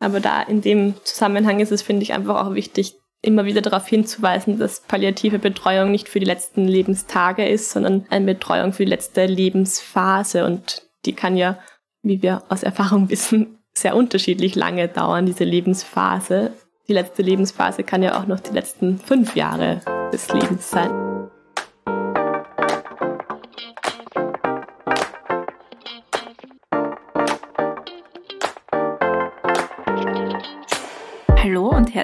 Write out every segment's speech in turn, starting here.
Aber da in dem Zusammenhang ist es, finde ich, einfach auch wichtig, immer wieder darauf hinzuweisen, dass palliative Betreuung nicht für die letzten Lebenstage ist, sondern eine Betreuung für die letzte Lebensphase. Und die kann ja, wie wir aus Erfahrung wissen, sehr unterschiedlich lange dauern, diese Lebensphase. Die letzte Lebensphase kann ja auch noch die letzten fünf Jahre des Lebens sein.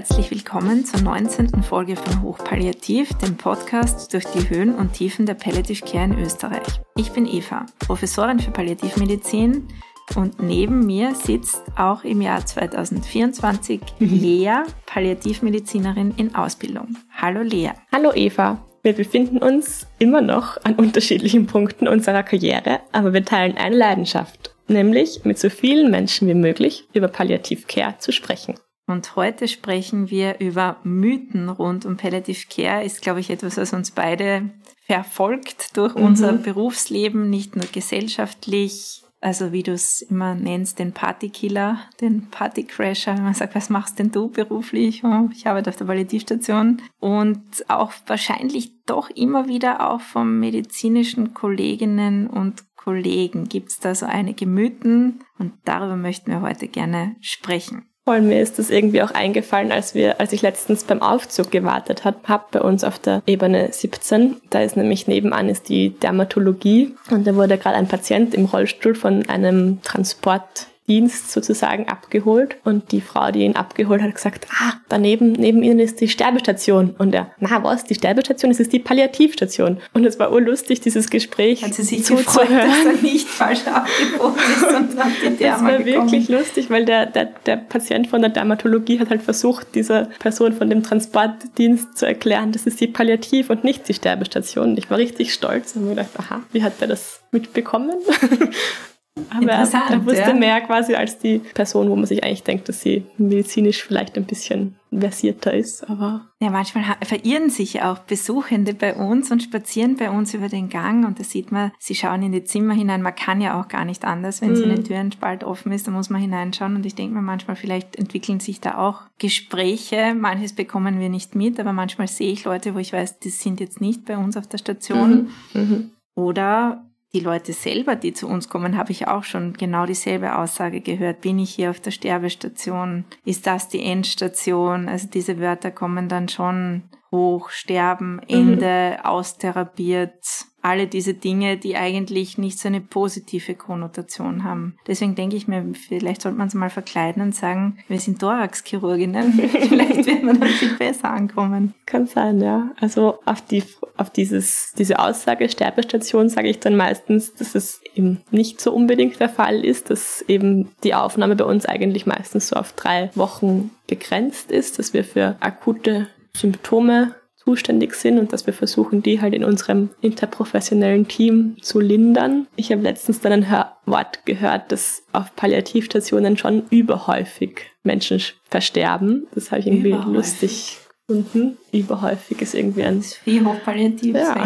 Herzlich willkommen zur 19. Folge von Hochpalliativ, dem Podcast durch die Höhen und Tiefen der Palliative Care in Österreich. Ich bin Eva, Professorin für Palliativmedizin und neben mir sitzt auch im Jahr 2024 Lea, Palliativmedizinerin in Ausbildung. Hallo Lea. Hallo Eva. Wir befinden uns immer noch an unterschiedlichen Punkten unserer Karriere, aber wir teilen eine Leidenschaft, nämlich mit so vielen Menschen wie möglich über Palliativcare zu sprechen. Und heute sprechen wir über Mythen rund um Palliative Care. Ist, glaube ich, etwas, was uns beide verfolgt durch mhm. unser Berufsleben, nicht nur gesellschaftlich. Also wie du es immer nennst, den Partykiller, den Partycrasher, wenn man sagt, was machst denn du beruflich? Oh, ich arbeite auf der Palliativstation. Und auch wahrscheinlich doch immer wieder auch von medizinischen Kolleginnen und Kollegen gibt es da so einige Mythen und darüber möchten wir heute gerne sprechen. Voll, mir ist das irgendwie auch eingefallen, als wir, als ich letztens beim Aufzug gewartet habe, hab bei uns auf der Ebene 17. Da ist nämlich nebenan ist die Dermatologie und da wurde gerade ein Patient im Rollstuhl von einem Transport Dienst sozusagen abgeholt und die Frau, die ihn abgeholt hat, gesagt, ah, daneben, neben ihnen ist die Sterbestation. Und er, na was, die Sterbestation, es ist die Palliativstation. Und es war urlustig, dieses Gespräch Hat sie sich gefreut, dass er nicht falsch abgebogen ist und nach die Das war gekommen. wirklich lustig, weil der, der, der Patient von der Dermatologie hat halt versucht, dieser Person von dem Transportdienst zu erklären, das ist die Palliativ und nicht die Sterbestation. Ich war richtig stolz und mir gedacht, aha, wie hat der das mitbekommen? Aber er wusste ja. mehr quasi als die Person, wo man sich eigentlich denkt, dass sie medizinisch vielleicht ein bisschen versierter ist. Aber ja, manchmal verirren sich auch Besuchende bei uns und spazieren bei uns über den Gang und da sieht man, sie schauen in die Zimmer hinein. Man kann ja auch gar nicht anders, wenn mhm. so eine Türenspalt offen ist, da muss man hineinschauen und ich denke mir manchmal, vielleicht entwickeln sich da auch Gespräche. Manches bekommen wir nicht mit, aber manchmal sehe ich Leute, wo ich weiß, die sind jetzt nicht bei uns auf der Station. Mhm. Mhm. Oder die Leute selber, die zu uns kommen, habe ich auch schon genau dieselbe Aussage gehört. Bin ich hier auf der Sterbestation? Ist das die Endstation? Also diese Wörter kommen dann schon hoch, sterben, Ende, mhm. austherapiert, alle diese Dinge, die eigentlich nicht so eine positive Konnotation haben. Deswegen denke ich mir, vielleicht sollte man es mal verkleiden und sagen, wir sind Thoraxchirurginnen. vielleicht wird man dann viel besser ankommen. Kann sein, ja. Also auf die, auf dieses, diese Aussage Sterbestation sage ich dann meistens, dass es eben nicht so unbedingt der Fall ist, dass eben die Aufnahme bei uns eigentlich meistens so auf drei Wochen begrenzt ist, dass wir für akute Symptome zuständig sind und dass wir versuchen, die halt in unserem interprofessionellen Team zu lindern. Ich habe letztens dann ein Wort gehört, dass auf Palliativstationen schon überhäufig Menschen versterben. Das habe ich irgendwie überhäufig. lustig gefunden. Überhäufig ist irgendwie ein... Das ist wie hochpalliativ ja.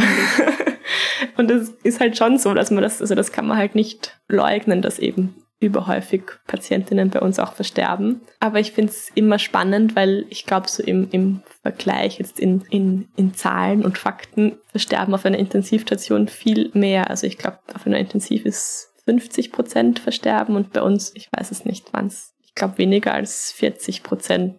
Und es ist halt schon so, dass man das, also das kann man halt nicht leugnen, dass eben überhäufig Patientinnen bei uns auch versterben. Aber ich finde es immer spannend, weil ich glaube, so im, im Vergleich jetzt in, in, in Zahlen und Fakten versterben auf einer Intensivstation viel mehr. Also ich glaube, auf einer Intensiv ist 50 Prozent versterben und bei uns, ich weiß es nicht, wann es, ich glaube, weniger als 40 Prozent.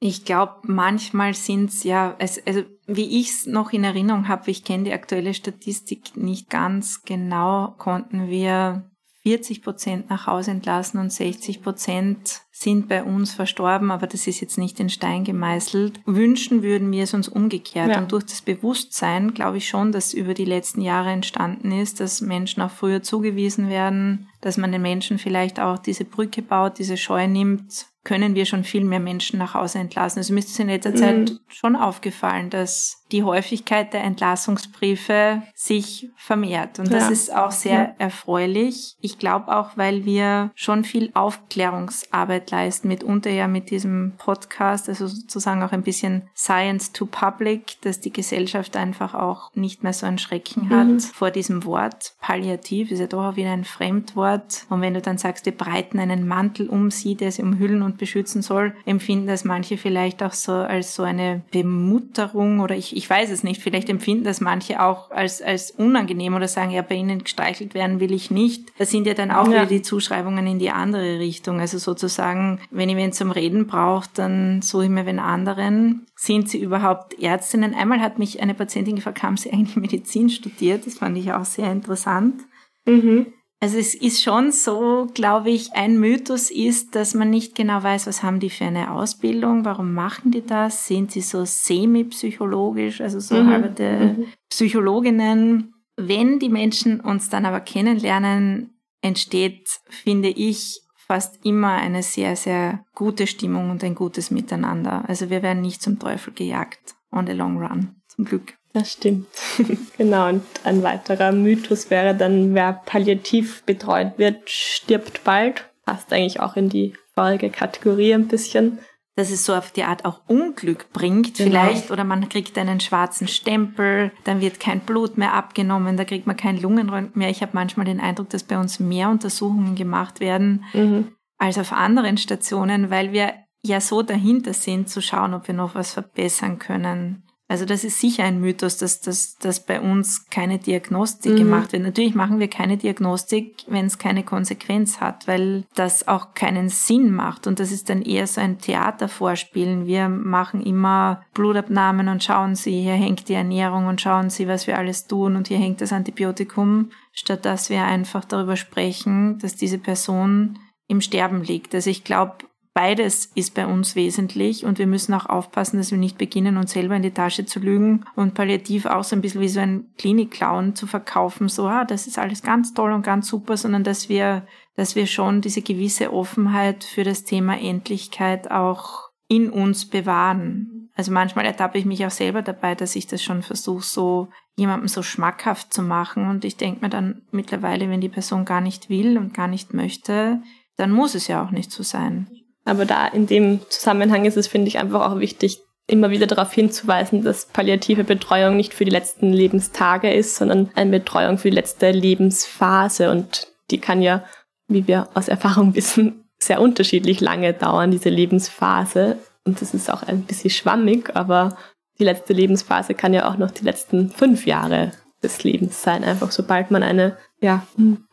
Ich glaube, manchmal sind es ja, also, also wie ich es noch in Erinnerung habe, ich kenne die aktuelle Statistik nicht ganz genau, konnten wir 40 Prozent nach Hause entlassen und 60 Prozent sind bei uns verstorben, aber das ist jetzt nicht in Stein gemeißelt. Wünschen würden wir es uns umgekehrt. Ja. Und durch das Bewusstsein glaube ich schon, dass über die letzten Jahre entstanden ist, dass Menschen auch früher zugewiesen werden, dass man den Menschen vielleicht auch diese Brücke baut, diese Scheu nimmt, können wir schon viel mehr Menschen nach Hause entlassen. Also mir ist es in letzter mhm. Zeit schon aufgefallen, dass die Häufigkeit der Entlassungsbriefe sich vermehrt. Und das ja. ist auch sehr ja. erfreulich. Ich glaube auch, weil wir schon viel Aufklärungsarbeit Arbeit leisten, mitunter ja mit diesem Podcast, also sozusagen auch ein bisschen Science to Public, dass die Gesellschaft einfach auch nicht mehr so ein Schrecken hat mhm. vor diesem Wort. Palliativ ist ja doch auch wieder ein Fremdwort. Und wenn du dann sagst, wir breiten einen Mantel um sie, der sie umhüllen und beschützen soll, empfinden das manche vielleicht auch so als so eine Bemutterung oder ich, ich weiß es nicht, vielleicht empfinden das manche auch als, als unangenehm oder sagen, ja, bei ihnen gestreichelt werden will ich nicht. Das sind ja dann auch ja. wieder die Zuschreibungen in die andere Richtung. Also sozusagen, wenn ich wen zum Reden brauche, dann suche ich mir wen anderen. Sind sie überhaupt Ärztinnen? Einmal hat mich eine Patientin gefragt, haben sie eigentlich Medizin studiert? Das fand ich auch sehr interessant. Mhm. Also es ist schon so, glaube ich, ein Mythos ist, dass man nicht genau weiß, was haben die für eine Ausbildung, warum machen die das, sind sie so semi-psychologisch, also so mhm. halbe mhm. Psychologinnen. Wenn die Menschen uns dann aber kennenlernen, entsteht, finde ich, fast immer eine sehr, sehr gute Stimmung und ein gutes Miteinander. Also wir werden nicht zum Teufel gejagt on the long run, zum Glück. Das stimmt. genau, und ein weiterer Mythos wäre dann, wer palliativ betreut wird, stirbt bald. Passt eigentlich auch in die vorige Kategorie ein bisschen. Dass es so auf die Art auch Unglück bringt, genau. vielleicht, oder man kriegt einen schwarzen Stempel, dann wird kein Blut mehr abgenommen, da kriegt man kein Lungenröntgen mehr. Ich habe manchmal den Eindruck, dass bei uns mehr Untersuchungen gemacht werden mhm. als auf anderen Stationen, weil wir ja so dahinter sind, zu schauen, ob wir noch was verbessern können. Also das ist sicher ein Mythos, dass, dass, dass bei uns keine Diagnostik mhm. gemacht wird. Natürlich machen wir keine Diagnostik, wenn es keine Konsequenz hat, weil das auch keinen Sinn macht. Und das ist dann eher so ein Theatervorspielen. Wir machen immer Blutabnahmen und schauen Sie, hier hängt die Ernährung und schauen Sie, was wir alles tun und hier hängt das Antibiotikum, statt dass wir einfach darüber sprechen, dass diese Person im Sterben liegt. Also ich glaube, Beides ist bei uns wesentlich und wir müssen auch aufpassen, dass wir nicht beginnen, uns selber in die Tasche zu lügen und palliativ auch so ein bisschen wie so ein Klinik-Clown zu verkaufen, so, ah, das ist alles ganz toll und ganz super, sondern dass wir, dass wir schon diese gewisse Offenheit für das Thema Endlichkeit auch in uns bewahren. Also manchmal ertappe ich mich auch selber dabei, dass ich das schon versuche, so jemandem so schmackhaft zu machen. Und ich denke mir dann mittlerweile, wenn die Person gar nicht will und gar nicht möchte, dann muss es ja auch nicht so sein. Aber da in dem Zusammenhang ist es, finde ich, einfach auch wichtig, immer wieder darauf hinzuweisen, dass palliative Betreuung nicht für die letzten Lebenstage ist, sondern eine Betreuung für die letzte Lebensphase. Und die kann ja, wie wir aus Erfahrung wissen, sehr unterschiedlich lange dauern, diese Lebensphase. Und das ist auch ein bisschen schwammig, aber die letzte Lebensphase kann ja auch noch die letzten fünf Jahre des Lebens sein. Einfach sobald man eine ja,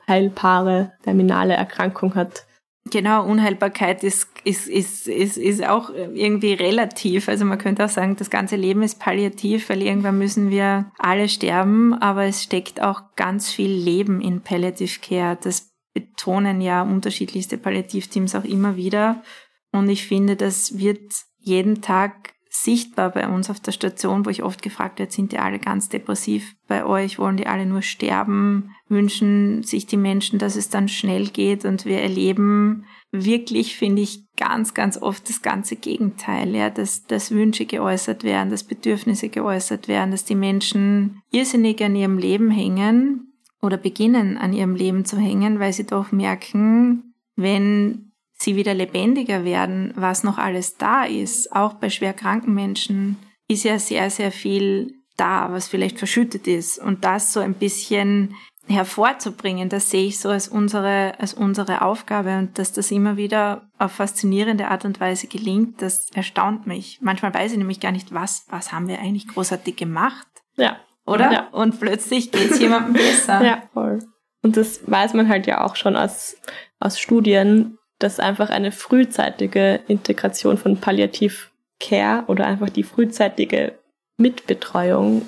heilbare terminale Erkrankung hat, Genau, Unheilbarkeit ist, ist, ist, ist, ist auch irgendwie relativ. Also man könnte auch sagen, das ganze Leben ist palliativ, weil irgendwann müssen wir alle sterben, aber es steckt auch ganz viel Leben in Palliative Care. Das betonen ja unterschiedlichste Palliativteams auch immer wieder. Und ich finde, das wird jeden Tag sichtbar bei uns auf der Station, wo ich oft gefragt werde, sind die alle ganz depressiv bei euch? Wollen die alle nur sterben? Wünschen sich die Menschen, dass es dann schnell geht? Und wir erleben wirklich, finde ich, ganz, ganz oft das ganze Gegenteil, ja, dass, dass Wünsche geäußert werden, dass Bedürfnisse geäußert werden, dass die Menschen irrsinnig an ihrem Leben hängen oder beginnen an ihrem Leben zu hängen, weil sie doch merken, wenn sie wieder lebendiger werden, was noch alles da ist, auch bei schwer kranken Menschen, ist ja sehr, sehr viel da, was vielleicht verschüttet ist. Und das so ein bisschen hervorzubringen, das sehe ich so als unsere, als unsere Aufgabe und dass das immer wieder auf faszinierende Art und Weise gelingt, das erstaunt mich. Manchmal weiß ich nämlich gar nicht, was, was haben wir eigentlich großartig gemacht? Ja. Oder? Ja. Und plötzlich geht es jemandem besser. Ja, voll. Und das weiß man halt ja auch schon aus, aus Studien, dass einfach eine frühzeitige Integration von Palliativ Care oder einfach die frühzeitige Mitbetreuung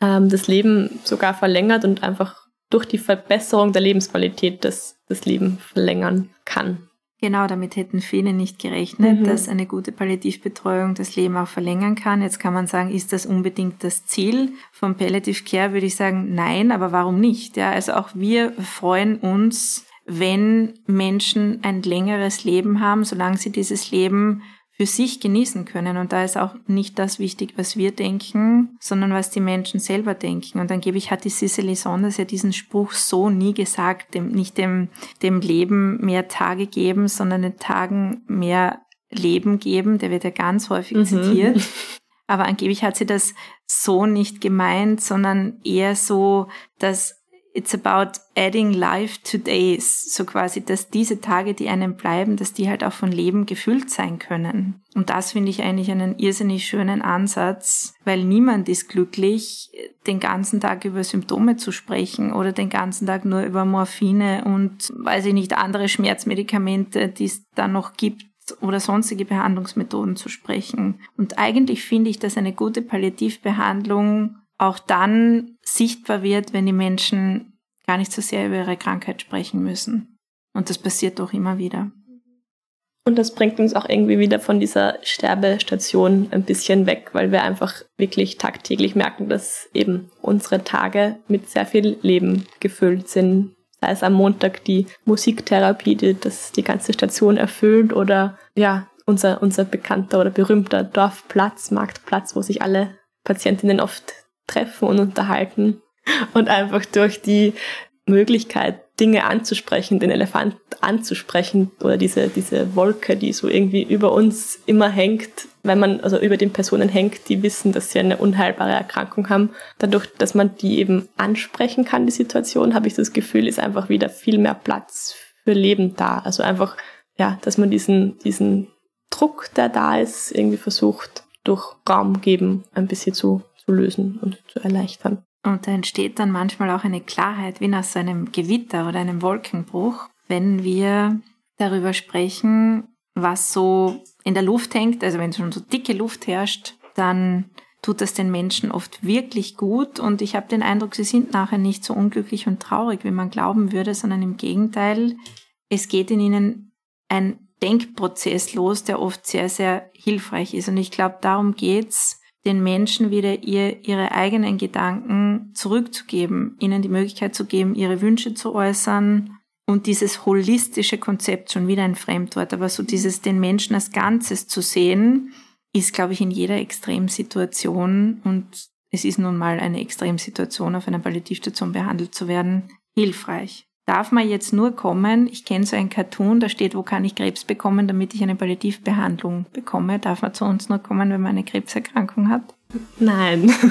ähm, das Leben sogar verlängert und einfach durch die Verbesserung der Lebensqualität das, das Leben verlängern kann. Genau, damit hätten viele nicht gerechnet, mhm. dass eine gute Palliativbetreuung das Leben auch verlängern kann. Jetzt kann man sagen, ist das unbedingt das Ziel von Palliative Care? Würde ich sagen, nein, aber warum nicht? Ja, also auch wir freuen uns wenn Menschen ein längeres Leben haben, solange sie dieses Leben für sich genießen können. Und da ist auch nicht das wichtig, was wir denken, sondern was die Menschen selber denken. Und angeblich hat die Cicely Saunders ja diesen Spruch so nie gesagt, dem, nicht dem, dem Leben mehr Tage geben, sondern den Tagen mehr Leben geben. Der wird ja ganz häufig mhm. zitiert. Aber angeblich hat sie das so nicht gemeint, sondern eher so, dass it's about adding life to days. So quasi, dass diese Tage, die einem bleiben, dass die halt auch von Leben gefüllt sein können. Und das finde ich eigentlich einen irrsinnig schönen Ansatz, weil niemand ist glücklich, den ganzen Tag über Symptome zu sprechen oder den ganzen Tag nur über Morphine und, weiß ich nicht, andere Schmerzmedikamente, die es da noch gibt oder sonstige Behandlungsmethoden zu sprechen. Und eigentlich finde ich, dass eine gute Palliativbehandlung auch dann sichtbar wird, wenn die Menschen gar nicht so sehr über ihre Krankheit sprechen müssen. Und das passiert doch immer wieder. Und das bringt uns auch irgendwie wieder von dieser Sterbestation ein bisschen weg, weil wir einfach wirklich tagtäglich merken, dass eben unsere Tage mit sehr viel Leben gefüllt sind. Sei es am Montag die Musiktherapie, die das die ganze Station erfüllt oder ja, unser, unser bekannter oder berühmter Dorfplatz, Marktplatz, wo sich alle Patientinnen oft treffen und unterhalten und einfach durch die Möglichkeit, Dinge anzusprechen, den Elefant anzusprechen oder diese, diese Wolke, die so irgendwie über uns immer hängt, wenn man also über den Personen hängt, die wissen, dass sie eine unheilbare Erkrankung haben. Dadurch, dass man die eben ansprechen kann, die Situation, habe ich das Gefühl, ist einfach wieder viel mehr Platz für Leben da. Also einfach, ja, dass man diesen, diesen Druck, der da ist, irgendwie versucht, durch Raum geben, ein bisschen zu zu lösen und zu erleichtern. Und da entsteht dann manchmal auch eine Klarheit, wie nach so einem Gewitter oder einem Wolkenbruch, wenn wir darüber sprechen, was so in der Luft hängt. Also wenn schon so dicke Luft herrscht, dann tut das den Menschen oft wirklich gut. Und ich habe den Eindruck, sie sind nachher nicht so unglücklich und traurig, wie man glauben würde, sondern im Gegenteil, es geht in ihnen ein Denkprozess los, der oft sehr, sehr hilfreich ist. Und ich glaube, darum geht's den Menschen wieder ihr, ihre eigenen Gedanken zurückzugeben, ihnen die Möglichkeit zu geben, ihre Wünsche zu äußern und dieses holistische Konzept, schon wieder ein Fremdwort, aber so dieses den Menschen als Ganzes zu sehen, ist, glaube ich, in jeder Extremsituation und es ist nun mal eine Extremsituation, auf einer Palliativstation behandelt zu werden, hilfreich darf man jetzt nur kommen, ich kenne so ein Cartoon, da steht, wo kann ich Krebs bekommen, damit ich eine Palliativbehandlung bekomme. Darf man zu uns nur kommen, wenn man eine Krebserkrankung hat? Nein.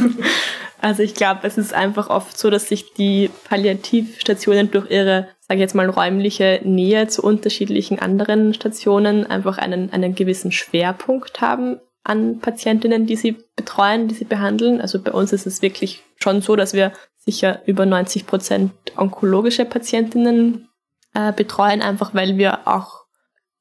Also ich glaube, es ist einfach oft so, dass sich die Palliativstationen durch ihre, sage ich jetzt mal, räumliche Nähe zu unterschiedlichen anderen Stationen einfach einen, einen gewissen Schwerpunkt haben an Patientinnen, die sie betreuen, die sie behandeln. Also bei uns ist es wirklich schon so, dass wir sicher über 90 Prozent onkologische Patientinnen äh, betreuen, einfach weil wir auch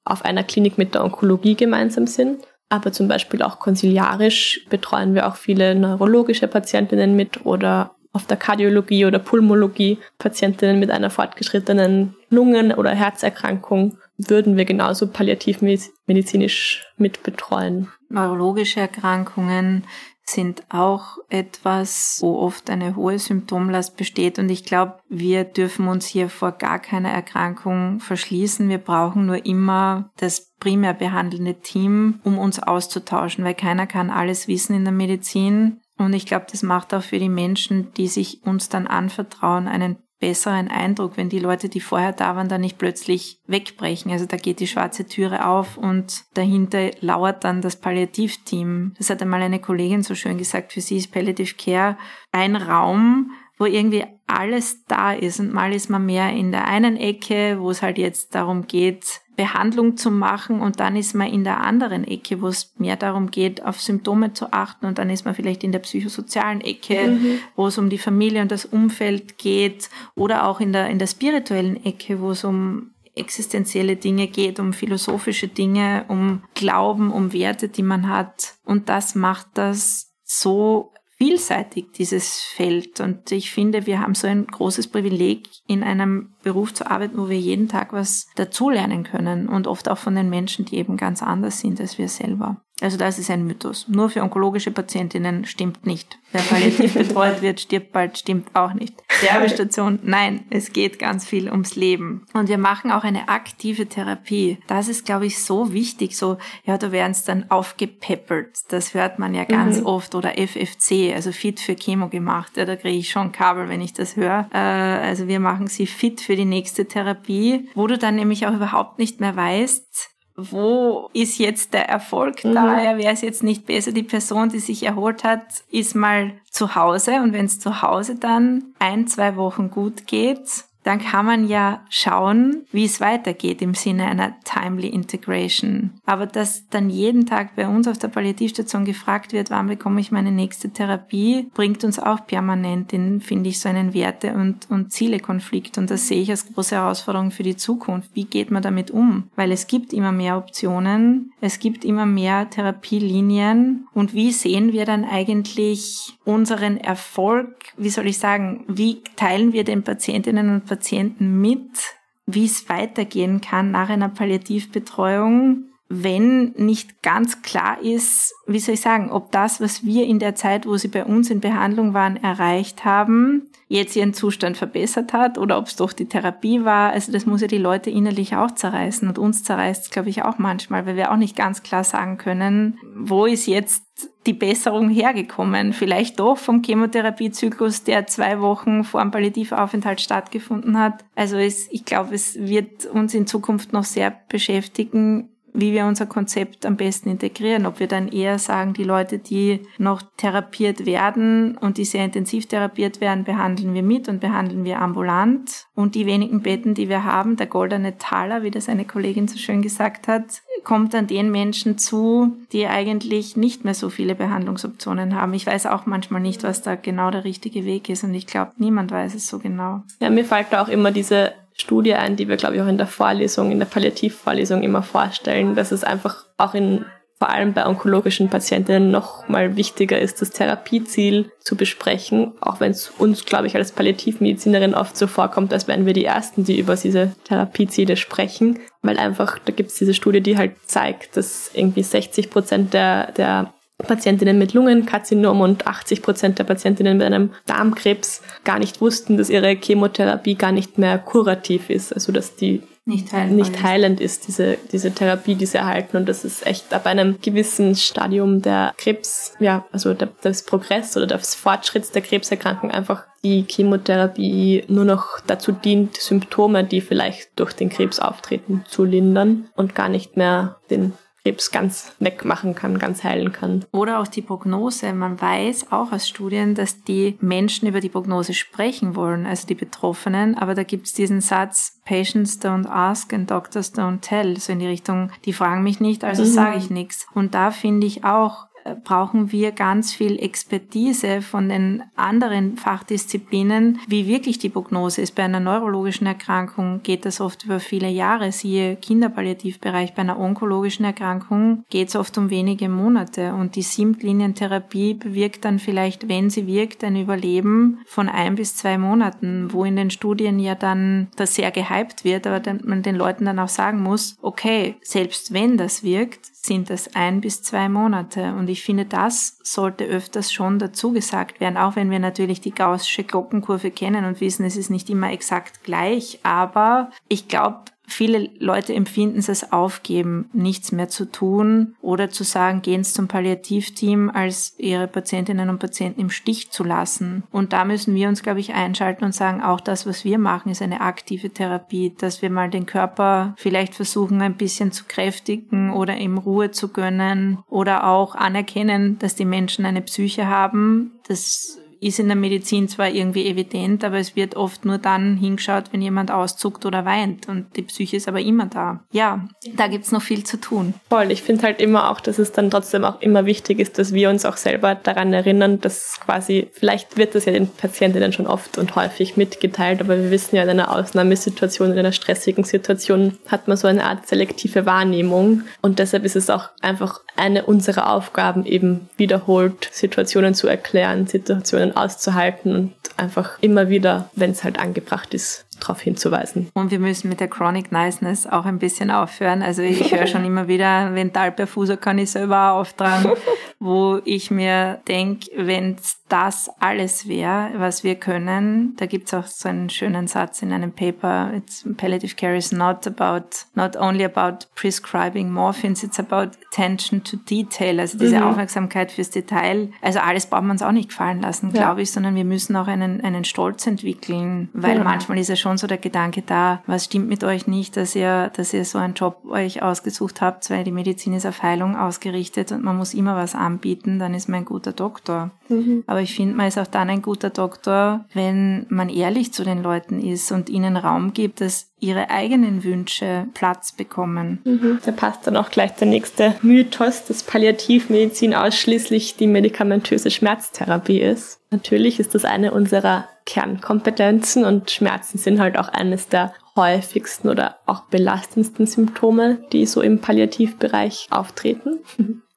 auf einer Klinik mit der Onkologie gemeinsam sind. Aber zum Beispiel auch konsiliarisch betreuen wir auch viele neurologische Patientinnen mit oder auf der Kardiologie oder Pulmologie Patientinnen mit einer fortgeschrittenen Lungen- oder Herzerkrankung würden wir genauso palliativmedizinisch mit betreuen. Neurologische Erkrankungen sind auch etwas, wo oft eine hohe Symptomlast besteht. Und ich glaube, wir dürfen uns hier vor gar keiner Erkrankung verschließen. Wir brauchen nur immer das primär behandelnde Team, um uns auszutauschen, weil keiner kann alles wissen in der Medizin. Und ich glaube, das macht auch für die Menschen, die sich uns dann anvertrauen, einen besseren Eindruck, wenn die Leute, die vorher da waren, da nicht plötzlich wegbrechen. Also da geht die schwarze Türe auf und dahinter lauert dann das Palliativteam. Das hat einmal eine Kollegin so schön gesagt, für sie ist Palliative Care ein Raum, wo irgendwie alles da ist und mal ist man mehr in der einen Ecke, wo es halt jetzt darum geht, Behandlung zu machen und dann ist man in der anderen Ecke, wo es mehr darum geht, auf Symptome zu achten und dann ist man vielleicht in der psychosozialen Ecke, mhm. wo es um die Familie und das Umfeld geht oder auch in der, in der spirituellen Ecke, wo es um existenzielle Dinge geht, um philosophische Dinge, um Glauben, um Werte, die man hat. Und das macht das so vielseitig, dieses Feld. Und ich finde, wir haben so ein großes Privileg, in einem Beruf zu arbeiten, wo wir jeden Tag was dazulernen können und oft auch von den Menschen, die eben ganz anders sind als wir selber. Also das ist ein Mythos. Nur für onkologische Patientinnen stimmt nicht. Wer palliativ betreut wird, stirbt bald, stimmt auch nicht. Sterbestation. Nein, es geht ganz viel ums Leben. Und wir machen auch eine aktive Therapie. Das ist, glaube ich, so wichtig. So, ja, du wärst dann aufgepeppelt. Das hört man ja ganz mhm. oft. Oder FFC, also fit für Chemo gemacht. Ja, da kriege ich schon Kabel, wenn ich das höre. Äh, also wir machen sie fit für die nächste Therapie, wo du dann nämlich auch überhaupt nicht mehr weißt, wo ist jetzt der Erfolg mhm. da? Wäre es jetzt nicht besser, die Person, die sich erholt hat, ist mal zu Hause und wenn es zu Hause dann ein, zwei Wochen gut geht, dann kann man ja schauen, wie es weitergeht im Sinne einer timely integration. Aber dass dann jeden Tag bei uns auf der Palliativstation gefragt wird, wann bekomme ich meine nächste Therapie, bringt uns auch permanent in, finde ich, so einen Werte- und, und Zielekonflikt. Und das sehe ich als große Herausforderung für die Zukunft. Wie geht man damit um? Weil es gibt immer mehr Optionen, es gibt immer mehr Therapielinien. Und wie sehen wir dann eigentlich unseren Erfolg? Wie soll ich sagen? Wie teilen wir den Patientinnen und Patienten Patienten mit, wie es weitergehen kann nach einer Palliativbetreuung, wenn nicht ganz klar ist, wie soll ich sagen, ob das, was wir in der Zeit, wo sie bei uns in Behandlung waren, erreicht haben, jetzt ihren Zustand verbessert hat oder ob es doch die Therapie war. Also das muss ja die Leute innerlich auch zerreißen und uns zerreißt es, glaube ich, auch manchmal, weil wir auch nicht ganz klar sagen können, wo ist jetzt die Besserung hergekommen? Vielleicht doch vom Chemotherapiezyklus, der zwei Wochen vor dem Palliativaufenthalt stattgefunden hat. Also es, ich glaube, es wird uns in Zukunft noch sehr beschäftigen, wie wir unser Konzept am besten integrieren. Ob wir dann eher sagen, die Leute, die noch therapiert werden und die sehr intensiv therapiert werden, behandeln wir mit und behandeln wir ambulant. Und die wenigen Betten, die wir haben, der goldene Taler, wie das eine Kollegin so schön gesagt hat, kommt an den Menschen zu, die eigentlich nicht mehr so viele Behandlungsoptionen haben. Ich weiß auch manchmal nicht, was da genau der richtige Weg ist und ich glaube, niemand weiß es so genau. Ja, mir fällt da auch immer diese Studie ein, die wir, glaube ich, auch in der Vorlesung, in der Palliativvorlesung immer vorstellen, dass es einfach auch in vor allem bei onkologischen Patientinnen noch mal wichtiger ist, das Therapieziel zu besprechen, auch wenn es uns, glaube ich, als Palliativmedizinerin oft so vorkommt, als wären wir die Ersten, die über diese Therapieziele sprechen, weil einfach, da gibt es diese Studie, die halt zeigt, dass irgendwie 60 Prozent der, der Patientinnen mit Lungenkarzinom und 80 Prozent der Patientinnen mit einem Darmkrebs gar nicht wussten, dass ihre Chemotherapie gar nicht mehr kurativ ist, also dass die nicht, nicht heilend ist, diese, diese Therapie, die sie erhalten. Und das ist echt ab einem gewissen Stadium der Krebs, ja, also der, des Progress oder des Fortschritts der Krebserkrankung einfach die Chemotherapie nur noch dazu dient, Symptome, die vielleicht durch den Krebs auftreten, zu lindern und gar nicht mehr den Krebs ganz wegmachen kann, ganz heilen kann. Oder auch die Prognose. Man weiß auch aus Studien, dass die Menschen über die Prognose sprechen wollen, also die Betroffenen. Aber da gibt es diesen Satz, Patients don't ask and doctors don't tell. So in die Richtung, die fragen mich nicht, also mhm. sage ich nichts. Und da finde ich auch, brauchen wir ganz viel Expertise von den anderen Fachdisziplinen, wie wirklich die Prognose ist. Bei einer neurologischen Erkrankung geht das oft über viele Jahre, siehe Kinderpalliativbereich. Bei einer onkologischen Erkrankung geht es oft um wenige Monate und die Simplinientherapie bewirkt dann vielleicht, wenn sie wirkt, ein Überleben von ein bis zwei Monaten, wo in den Studien ja dann das sehr gehypt wird, aber man den Leuten dann auch sagen muss, okay, selbst wenn das wirkt, sind das ein bis zwei Monate. Und ich finde, das sollte öfters schon dazu gesagt werden, auch wenn wir natürlich die gaußsche Glockenkurve kennen und wissen, es ist nicht immer exakt gleich. Aber ich glaube, Viele Leute empfinden es als Aufgeben, nichts mehr zu tun oder zu sagen, gehen Sie zum Palliativteam, als ihre Patientinnen und Patienten im Stich zu lassen. Und da müssen wir uns, glaube ich, einschalten und sagen, auch das, was wir machen, ist eine aktive Therapie, dass wir mal den Körper vielleicht versuchen, ein bisschen zu kräftigen oder ihm Ruhe zu gönnen oder auch anerkennen, dass die Menschen eine Psyche haben. Das ist in der Medizin zwar irgendwie evident, aber es wird oft nur dann hingeschaut, wenn jemand auszuckt oder weint und die Psyche ist aber immer da. Ja, da gibt's noch viel zu tun. Voll, ich finde halt immer auch, dass es dann trotzdem auch immer wichtig ist, dass wir uns auch selber daran erinnern, dass quasi, vielleicht wird das ja den Patientinnen schon oft und häufig mitgeteilt, aber wir wissen ja, in einer Ausnahmesituation, in einer stressigen Situation hat man so eine Art selektive Wahrnehmung und deshalb ist es auch einfach eine unserer Aufgaben, eben wiederholt Situationen zu erklären, Situationen Situationen auszuhalten und einfach immer wieder, wenn es halt angebracht ist, darauf hinzuweisen. Und wir müssen mit der Chronic Niceness auch ein bisschen aufhören. Also ich höre schon immer wieder, wenn Talperfuser kann ich selber auch auftragen, wo ich mir denke, wenn das alles wäre, was wir können. Da gibt's auch so einen schönen Satz in einem Paper. It's, palliative care is not about, not only about prescribing morphines, it's about attention to detail. Also diese mhm. Aufmerksamkeit fürs Detail. Also alles braucht man uns auch nicht gefallen lassen, ja. glaube ich, sondern wir müssen auch einen, einen Stolz entwickeln, weil ja. manchmal ist ja schon so der Gedanke da, was stimmt mit euch nicht, dass ihr, dass ihr so einen Job euch ausgesucht habt, weil die Medizin ist auf Heilung ausgerichtet und man muss immer was anbieten, dann ist man ein guter Doktor. Mhm. Aber ich finde, man ist auch dann ein guter Doktor, wenn man ehrlich zu den Leuten ist und ihnen Raum gibt, dass ihre eigenen Wünsche Platz bekommen. Mhm. Da passt dann auch gleich der nächste Mythos, dass Palliativmedizin ausschließlich die medikamentöse Schmerztherapie ist. Natürlich ist das eine unserer Kernkompetenzen und Schmerzen sind halt auch eines der häufigsten oder auch belastendsten Symptome, die so im Palliativbereich auftreten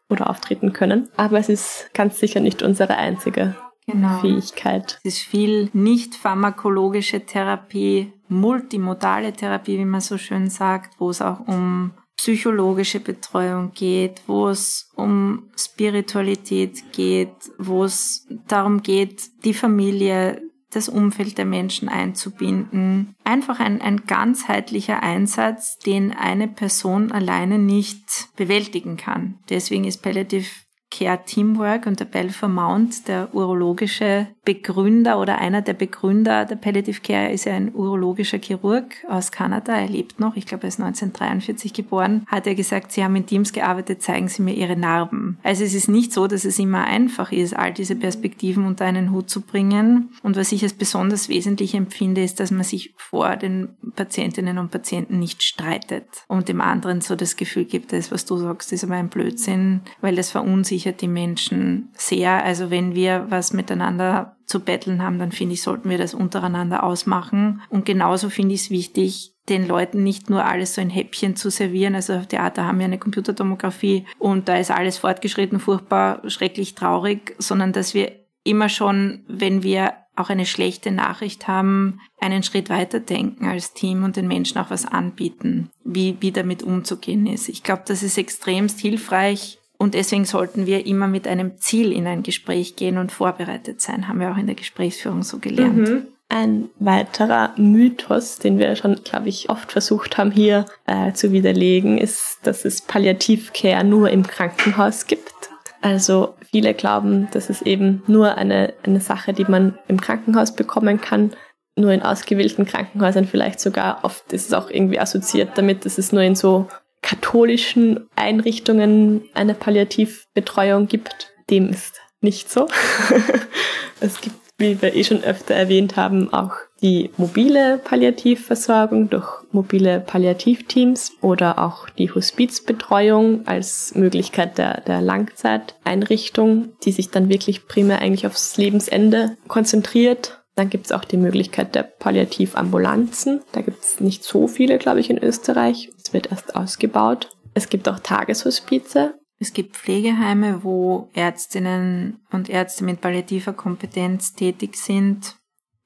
oder auftreten können. Aber es ist ganz sicher nicht unsere einzige genau. Fähigkeit. Es ist viel nicht pharmakologische Therapie, multimodale Therapie, wie man so schön sagt, wo es auch um psychologische Betreuung geht, wo es um Spiritualität geht, wo es darum geht, die Familie das Umfeld der Menschen einzubinden. Einfach ein, ein ganzheitlicher Einsatz, den eine Person alleine nicht bewältigen kann. Deswegen ist Palliative Care Teamwork und der Belfer Mount, der urologische Begründer oder einer der Begründer der Palliative Care, ist ja ein urologischer Chirurg aus Kanada. Er lebt noch, ich glaube, er ist 1943 geboren. Hat er gesagt, Sie haben in Teams gearbeitet, zeigen Sie mir Ihre Narben. Also es ist nicht so, dass es immer einfach ist, all diese Perspektiven unter einen Hut zu bringen. Und was ich als besonders wesentlich empfinde, ist, dass man sich vor den Patientinnen und Patienten nicht streitet und dem anderen so das Gefühl gibt, das, was du sagst, ist aber ein Blödsinn, weil das verunsichert verunsichert die Menschen sehr. Also wenn wir was miteinander zu betteln haben, dann finde ich, sollten wir das untereinander ausmachen. Und genauso finde ich es wichtig, den Leuten nicht nur alles so in Häppchen zu servieren. Also auf Theater haben wir eine Computertomographie und da ist alles fortgeschritten, furchtbar, schrecklich traurig, sondern dass wir immer schon, wenn wir auch eine schlechte Nachricht haben, einen Schritt weiter denken als Team und den Menschen auch was anbieten, wie, wie damit umzugehen ist. Ich glaube, das ist extremst hilfreich, und deswegen sollten wir immer mit einem Ziel in ein Gespräch gehen und vorbereitet sein, haben wir auch in der Gesprächsführung so gelernt. Mhm. Ein weiterer Mythos, den wir schon, glaube ich, oft versucht haben hier äh, zu widerlegen, ist, dass es Palliativcare nur im Krankenhaus gibt. Also viele glauben, dass es eben nur eine, eine Sache, die man im Krankenhaus bekommen kann, nur in ausgewählten Krankenhäusern vielleicht sogar. Oft ist es auch irgendwie assoziiert damit, dass es nur in so katholischen Einrichtungen eine Palliativbetreuung gibt. Dem ist nicht so. es gibt, wie wir eh schon öfter erwähnt haben, auch die mobile Palliativversorgung durch mobile Palliativteams oder auch die Hospizbetreuung als Möglichkeit der, der Langzeiteinrichtung, die sich dann wirklich primär eigentlich aufs Lebensende konzentriert dann gibt es auch die Möglichkeit der Palliativambulanzen. Da gibt es nicht so viele, glaube ich, in Österreich. Es wird erst ausgebaut. Es gibt auch Tageshospize. Es gibt Pflegeheime, wo Ärztinnen und Ärzte mit palliativer Kompetenz tätig sind.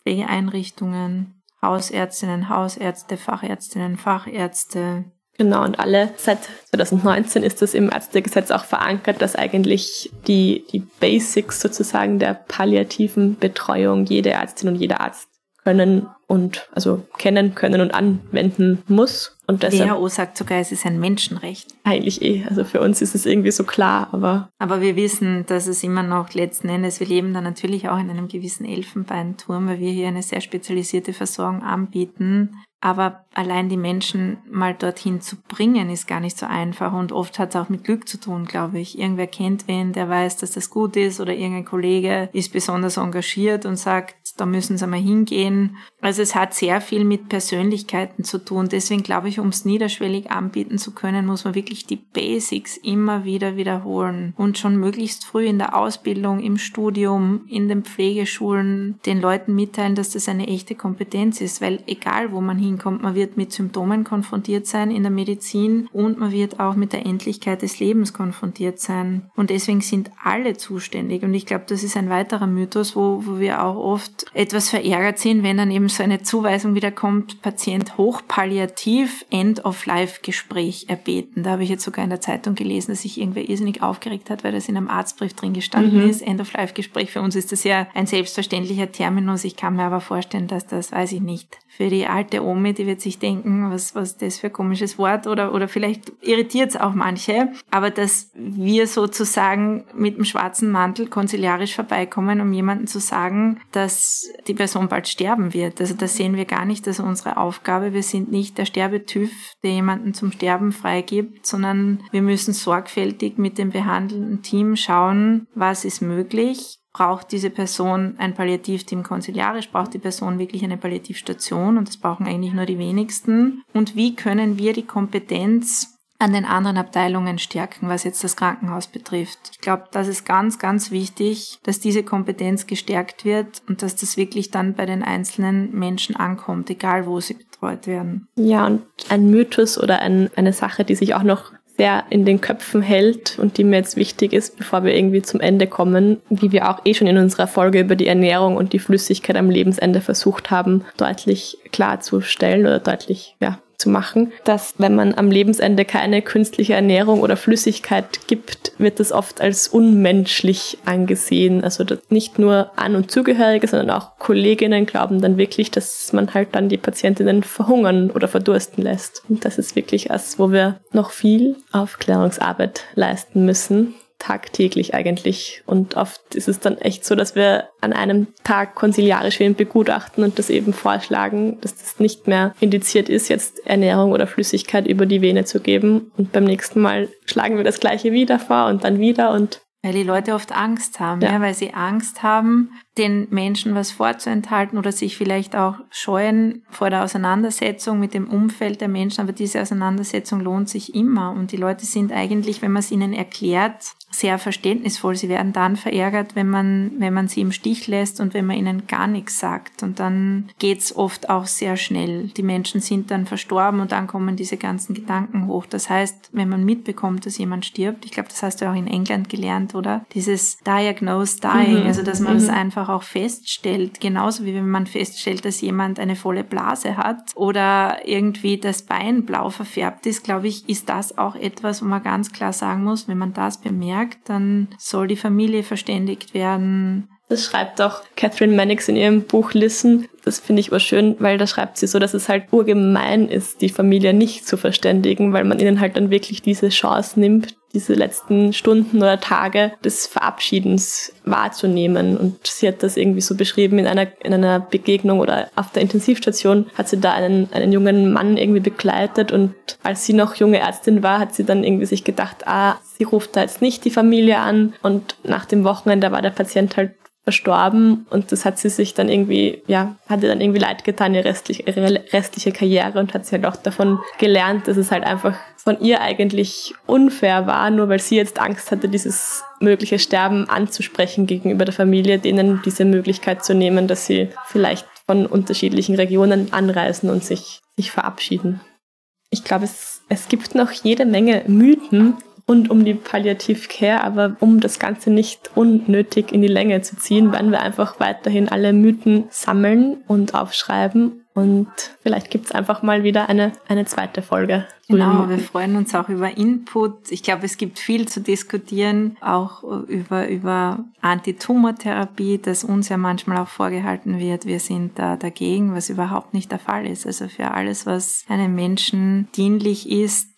Pflegeeinrichtungen, Hausärztinnen, Hausärzte, Fachärztinnen, Fachärzte, Genau, und alle, seit 2019 ist das im Ärztegesetz auch verankert, dass eigentlich die, die Basics sozusagen der palliativen Betreuung jede Ärztin und jeder Arzt können und also kennen können und anwenden muss. Und deshalb, WHO sagt sogar, es ist ein Menschenrecht. Eigentlich eh. Also für uns ist es irgendwie so klar, aber. Aber wir wissen, dass es immer noch letzten Endes, wir leben da natürlich auch in einem gewissen Elfenbeinturm, weil wir hier eine sehr spezialisierte Versorgung anbieten. Aber allein die Menschen mal dorthin zu bringen, ist gar nicht so einfach. Und oft hat es auch mit Glück zu tun, glaube ich. Irgendwer kennt wen, der weiß, dass das gut ist, oder irgendein Kollege ist besonders engagiert und sagt, da müssen sie mal hingehen. Also es hat sehr viel mit Persönlichkeiten zu tun. Deswegen glaube ich, um es niederschwellig anbieten zu können, muss man wirklich die Basics immer wieder wiederholen und schon möglichst früh in der Ausbildung, im Studium, in den Pflegeschulen den Leuten mitteilen, dass das eine echte Kompetenz ist, weil egal wo man hingeht, hinkommt. Man wird mit Symptomen konfrontiert sein in der Medizin und man wird auch mit der Endlichkeit des Lebens konfrontiert sein. Und deswegen sind alle zuständig. Und ich glaube, das ist ein weiterer Mythos, wo, wo wir auch oft etwas verärgert sind, wenn dann eben so eine Zuweisung wieder kommt, Patient hochpalliativ, End-of-Life-Gespräch erbeten. Da habe ich jetzt sogar in der Zeitung gelesen, dass sich irgendwer irrsinnig aufgeregt hat, weil das in einem Arztbrief drin gestanden mhm. ist. End-of-Life-Gespräch. Für uns ist das ja ein selbstverständlicher Terminus. Ich kann mir aber vorstellen, dass das, weiß ich nicht, für die alte Omi, die wird sich denken, was, was das für ein komisches Wort oder, oder vielleicht irritiert es auch manche. Aber dass wir sozusagen mit dem schwarzen Mantel konziliarisch vorbeikommen, um jemanden zu sagen, dass die Person bald sterben wird. Also das sehen wir gar nicht als unsere Aufgabe. Wir sind nicht der Sterbetüv, der jemanden zum Sterben freigibt, sondern wir müssen sorgfältig mit dem behandelnden Team schauen, was ist möglich, braucht diese Person ein Palliativteam konziliarisch, braucht die Person wirklich eine Palliativstation und das brauchen eigentlich nur die wenigsten. Und wie können wir die Kompetenz an den anderen Abteilungen stärken, was jetzt das Krankenhaus betrifft. Ich glaube, das ist ganz, ganz wichtig, dass diese Kompetenz gestärkt wird und dass das wirklich dann bei den einzelnen Menschen ankommt, egal wo sie betreut werden. Ja, und ein Mythos oder ein, eine Sache, die sich auch noch sehr in den Köpfen hält und die mir jetzt wichtig ist, bevor wir irgendwie zum Ende kommen, wie wir auch eh schon in unserer Folge über die Ernährung und die Flüssigkeit am Lebensende versucht haben, deutlich klarzustellen oder deutlich ja, zu machen, dass wenn man am Lebensende keine künstliche Ernährung oder Flüssigkeit gibt, wird das oft als unmenschlich angesehen. Also nicht nur An- und Zugehörige, sondern auch Kolleginnen glauben dann wirklich, dass man halt dann die Patientinnen verhungern oder verdursten lässt. Und das ist wirklich was, wo wir noch viel Aufklärungsarbeit leisten müssen tagtäglich eigentlich. Und oft ist es dann echt so, dass wir an einem Tag konsiliarisch wen begutachten und das eben vorschlagen, dass das nicht mehr indiziert ist, jetzt Ernährung oder Flüssigkeit über die Vene zu geben. Und beim nächsten Mal schlagen wir das gleiche wieder vor und dann wieder und weil die Leute oft Angst haben, ja. ja. weil sie Angst haben, den Menschen was vorzuenthalten oder sich vielleicht auch scheuen vor der Auseinandersetzung mit dem Umfeld der Menschen. Aber diese Auseinandersetzung lohnt sich immer. Und die Leute sind eigentlich, wenn man es ihnen erklärt, sehr verständnisvoll. Sie werden dann verärgert, wenn man, wenn man sie im Stich lässt und wenn man ihnen gar nichts sagt. Und dann geht's oft auch sehr schnell. Die Menschen sind dann verstorben und dann kommen diese ganzen Gedanken hoch. Das heißt, wenn man mitbekommt, dass jemand stirbt, ich glaube, das hast du auch in England gelernt, oder? Dieses Diagnose Dying, mhm. also dass man es mhm. einfach auch feststellt, genauso wie wenn man feststellt, dass jemand eine volle Blase hat oder irgendwie das Bein blau verfärbt ist, glaube ich, ist das auch etwas, wo man ganz klar sagen muss, wenn man das bemerkt, merkt, dann soll die Familie verständigt werden. Das schreibt auch Catherine Mannix in ihrem Buch Listen. Das finde ich aber schön, weil da schreibt sie so, dass es halt urgemein ist, die Familie nicht zu verständigen, weil man ihnen halt dann wirklich diese Chance nimmt, diese letzten Stunden oder Tage des Verabschiedens wahrzunehmen. Und sie hat das irgendwie so beschrieben in einer, in einer Begegnung oder auf der Intensivstation hat sie da einen, einen jungen Mann irgendwie begleitet und als sie noch junge Ärztin war, hat sie dann irgendwie sich gedacht, ah, sie ruft da jetzt nicht die Familie an und nach dem Wochenende war der Patient halt verstorben und das hat sie sich dann irgendwie, ja, hatte dann irgendwie leid getan, ihre restliche, ihre restliche Karriere und hat sie halt auch davon gelernt, dass es halt einfach von ihr eigentlich unfair war, nur weil sie jetzt Angst hatte, dieses mögliche Sterben anzusprechen gegenüber der Familie, denen diese Möglichkeit zu nehmen, dass sie vielleicht von unterschiedlichen Regionen anreisen und sich, sich verabschieden. Ich glaube, es, es gibt noch jede Menge Mythen rund um die Palliativcare, aber um das Ganze nicht unnötig in die Länge zu ziehen, werden wir einfach weiterhin alle Mythen sammeln und aufschreiben und vielleicht gibt's einfach mal wieder eine, eine zweite Folge. Genau, wir freuen uns auch über Input. Ich glaube, es gibt viel zu diskutieren, auch über, über Antitumortherapie, das uns ja manchmal auch vorgehalten wird. Wir sind da dagegen, was überhaupt nicht der Fall ist. Also für alles, was einem Menschen dienlich ist,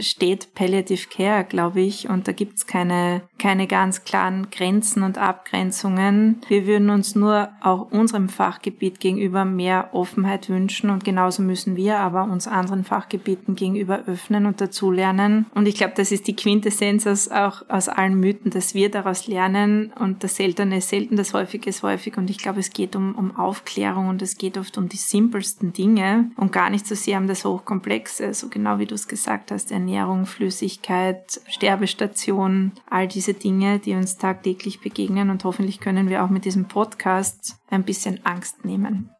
steht Palliative Care, glaube ich. Und da gibt's keine, keine ganz klaren Grenzen und Abgrenzungen. Wir würden uns nur auch unserem Fachgebiet gegenüber mehr Offenheit wünschen und genauso müssen wir aber uns anderen Fachgebieten gegenüber öffnen und dazulernen. Und ich glaube, das ist die Quintessenz aus, auch aus allen Mythen, dass wir daraus lernen und das Seltene ist selten, das Häufige ist häufig. Und ich glaube, es geht um, um Aufklärung und es geht oft um die simpelsten Dinge und gar nicht so sehr um das Hochkomplexe, so genau wie du es gesagt hast, Ernährung, Flüssigkeit, Sterbestation, all diese Dinge, die uns tagtäglich begegnen und hoffentlich können wir auch mit diesem Podcast ein bisschen Angst nehmen.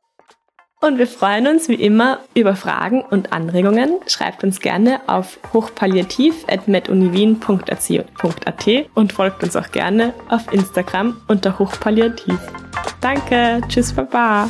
Und wir freuen uns wie immer über Fragen und Anregungen. Schreibt uns gerne auf hochpalliativ.meduniwien.at und folgt uns auch gerne auf Instagram unter hochpalliativ. Danke, tschüss, baba.